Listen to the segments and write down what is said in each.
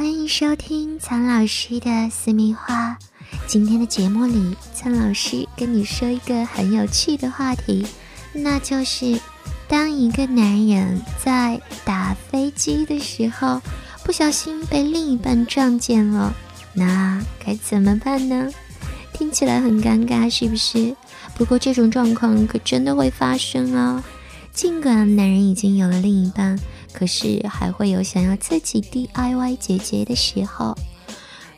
欢迎收听苍老师的私密话。今天的节目里，苍老师跟你说一个很有趣的话题，那就是当一个男人在打飞机的时候，不小心被另一半撞见了，那该怎么办呢？听起来很尴尬，是不是？不过这种状况可真的会发生哦。尽管男人已经有了另一半。可是还会有想要自己 DIY 解决的时候。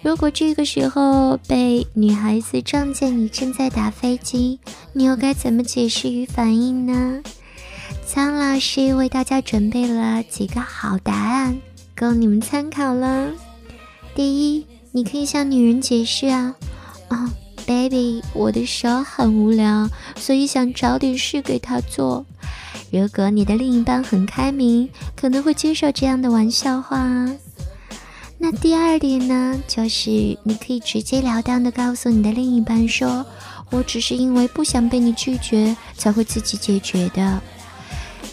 如果这个时候被女孩子撞见你正在打飞机，你又该怎么解释与反应呢？苍老师为大家准备了几个好答案，供你们参考了。第一，你可以向女人解释啊，我的手很无聊，所以想找点事给他做。如果你的另一半很开明，可能会接受这样的玩笑话。那第二点呢，就是你可以直截了当的告诉你的另一半说：“我只是因为不想被你拒绝，才会自己解决的。”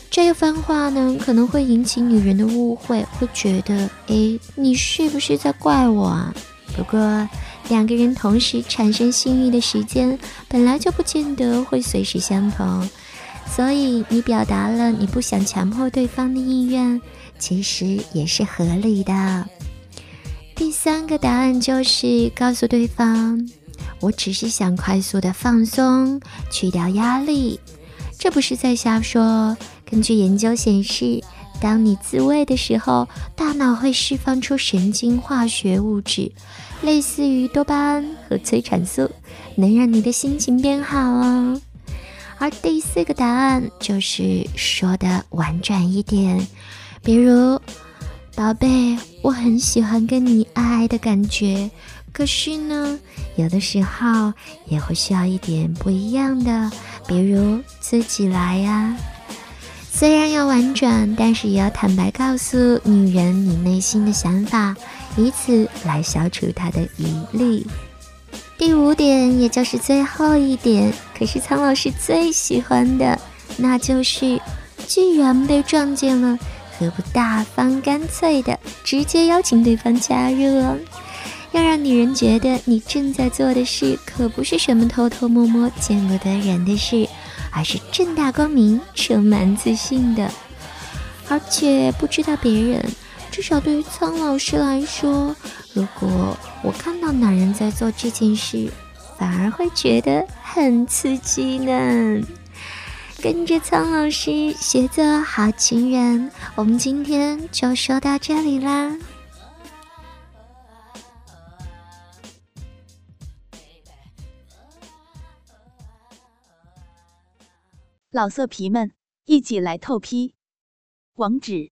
这番话呢，可能会引起女人的误会，会觉得：“诶，你是不是在怪我啊？”不过，两个人同时产生性欲的时间，本来就不见得会随时相同。所以你表达了你不想强迫对方的意愿，其实也是合理的。第三个答案就是告诉对方，我只是想快速的放松，去掉压力。这不是在瞎说。根据研究显示，当你自慰的时候，大脑会释放出神经化学物质，类似于多巴胺和催产素，能让你的心情变好哦。而第四个答案就是说的婉转一点，比如，宝贝，我很喜欢跟你爱爱的感觉，可是呢，有的时候也会需要一点不一样的，比如自己来呀。虽然要婉转，但是也要坦白告诉女人你内心的想法，以此来消除他的疑虑。第五点，也就是最后一点，可是苍老师最喜欢的，那就是既然被撞见了，何不大方干脆的直接邀请对方加入哦？要让女人觉得你正在做的事可不是什么偷偷摸摸、见不得人的事，而是正大光明、充满自信的。而且不知道别人，至少对于苍老师来说。如果我看到男人在做这件事，反而会觉得很刺激呢。跟着苍老师学做好情人，我们今天就说到这里啦。老色皮们，一起来透批，网址